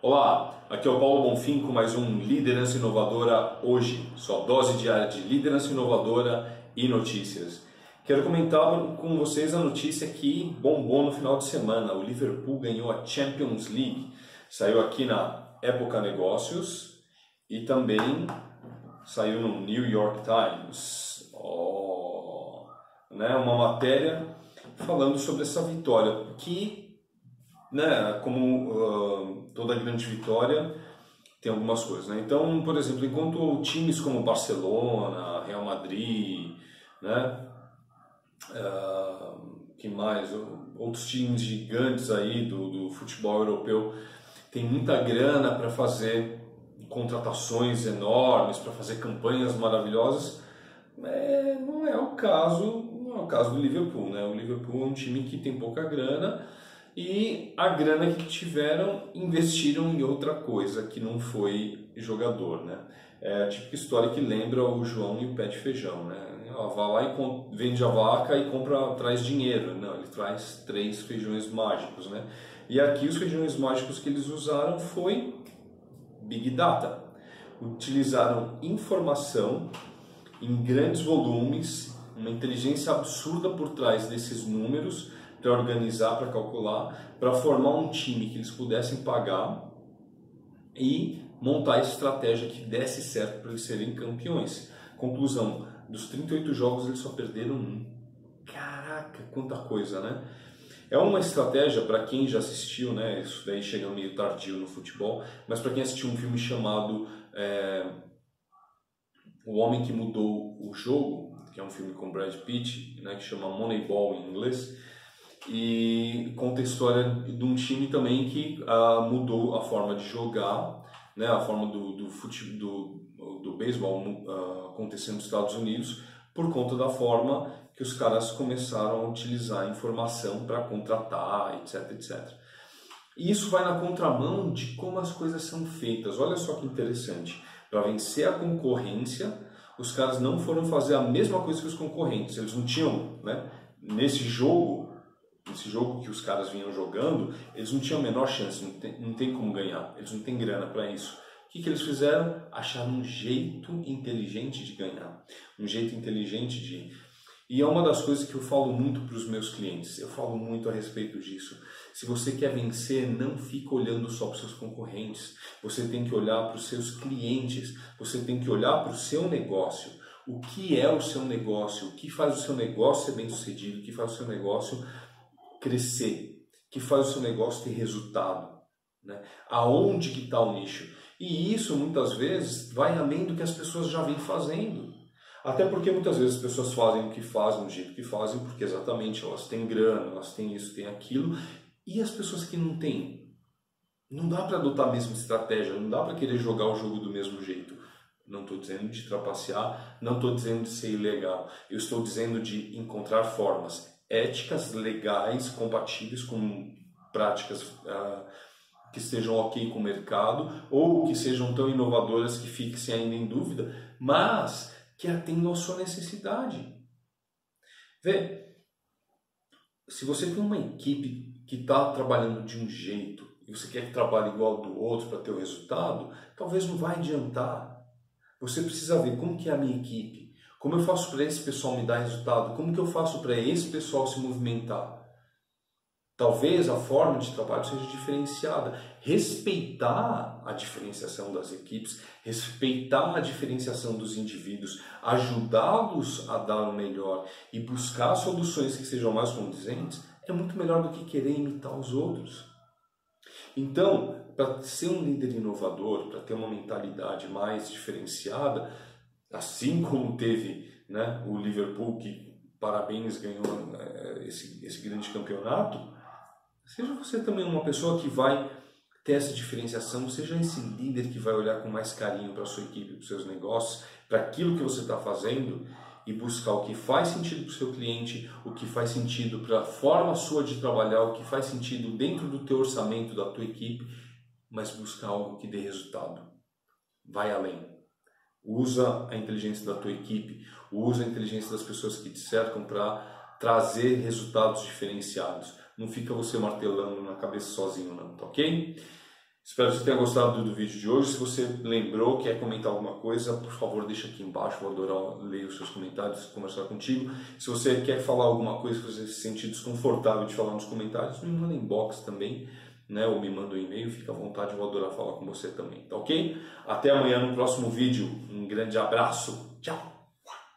Olá, aqui é o Paulo Bonfim com mais um Liderança Inovadora hoje, sua dose diária de liderança inovadora e notícias. Quero comentar com vocês a notícia que bombou no final de semana. O Liverpool ganhou a Champions League. Saiu aqui na Época Negócios e também saiu no New York Times. Oh, né, uma matéria falando sobre essa vitória que né, como uh, toda grande vitória, tem algumas coisas. Né? Então, por exemplo, enquanto times como Barcelona, Real Madrid, né, uh, que mais, outros times gigantes aí do, do futebol europeu têm muita grana para fazer contratações enormes, para fazer campanhas maravilhosas, é, não é o caso, não é o caso do Liverpool, né? O Liverpool é um time que tem pouca grana e a grana que tiveram investiram em outra coisa que não foi jogador, né? É a típica história que lembra o João e o pé de feijão, né? vai lá e vende a vaca e compra, traz dinheiro. Não, ele traz três feijões mágicos, né? E aqui os feijões mágicos que eles usaram foi Big Data. Utilizaram informação em grandes volumes, uma inteligência absurda por trás desses números para organizar, para calcular, para formar um time que eles pudessem pagar e montar a estratégia que desse certo para eles serem campeões. Conclusão, dos 38 jogos eles só perderam um. Caraca, quanta coisa, né? É uma estratégia para quem já assistiu, né? Isso daí chega meio tardio no futebol, mas para quem assistiu um filme chamado é, O Homem que Mudou o Jogo, que é um filme com Brad Pitt, né? Que chama Moneyball em inglês e conta a história de um time também que uh, mudou a forma de jogar, né, a forma do, do, do, do beisebol uh, acontecer nos Estados Unidos por conta da forma que os caras começaram a utilizar a informação para contratar, etc, etc. E isso vai na contramão de como as coisas são feitas. Olha só que interessante. Para vencer a concorrência, os caras não foram fazer a mesma coisa que os concorrentes. Eles não tinham, né? Nesse jogo, esse jogo que os caras vinham jogando, eles não tinham a menor chance, não tem, não tem como ganhar, eles não têm grana para isso. O que, que eles fizeram? Acharam um jeito inteligente de ganhar, um jeito inteligente de. E é uma das coisas que eu falo muito para os meus clientes, eu falo muito a respeito disso. Se você quer vencer, não fica olhando só para os seus concorrentes, você tem que olhar para os seus clientes, você tem que olhar para o seu negócio. O que é o seu negócio? O que faz o seu negócio ser bem sucedido? O que faz o seu negócio crescer, que faz o seu negócio ter resultado. Né? Aonde que está o nicho? E isso muitas vezes vai além do que as pessoas já vêm fazendo. Até porque muitas vezes as pessoas fazem o que fazem, do jeito que fazem, porque exatamente elas têm grana, elas têm isso, têm aquilo. E as pessoas que não têm? Não dá para adotar a mesma estratégia, não dá para querer jogar o jogo do mesmo jeito. Não estou dizendo de trapacear, não estou dizendo de ser ilegal. Eu estou dizendo de encontrar formas éticas legais compatíveis com práticas uh, que estejam ok com o mercado ou que sejam tão inovadoras que fiquem ainda em dúvida, mas que atendam a sua necessidade. Vê, se você tem uma equipe que está trabalhando de um jeito e você quer que trabalhe igual do outro para ter o resultado, talvez não vai adiantar. Você precisa ver como que é a minha equipe, como eu faço para esse pessoal me dar resultado? Como que eu faço para esse pessoal se movimentar? Talvez a forma de trabalho seja diferenciada. Respeitar a diferenciação das equipes, respeitar a diferenciação dos indivíduos, ajudá-los a dar o melhor e buscar soluções que sejam mais condizentes é muito melhor do que querer imitar os outros. Então, para ser um líder inovador, para ter uma mentalidade mais diferenciada, assim como teve né, o Liverpool, que parabéns ganhou eh, esse, esse grande campeonato, seja você também uma pessoa que vai ter essa diferenciação, seja esse líder que vai olhar com mais carinho para sua equipe, para os seus negócios, para aquilo que você está fazendo e buscar o que faz sentido para o seu cliente, o que faz sentido para a forma sua de trabalhar, o que faz sentido dentro do teu orçamento, da tua equipe, mas buscar algo que dê resultado. Vai além. Usa a inteligência da tua equipe, usa a inteligência das pessoas que te cercam para trazer resultados diferenciados. Não fica você martelando na cabeça sozinho, não, tá ok? Espero que você tenha gostado do vídeo de hoje. Se você lembrou, quer comentar alguma coisa, por favor, deixa aqui embaixo. Vou adorar ler os seus comentários, conversar contigo. Se você quer falar alguma coisa que você se sentir desconfortável de falar nos comentários, me manda inbox também, né? Ou me manda um e-mail, fica à vontade, vou adorar falar com você também, tá ok? Até amanhã no próximo vídeo. Um grande abraço. Tchau!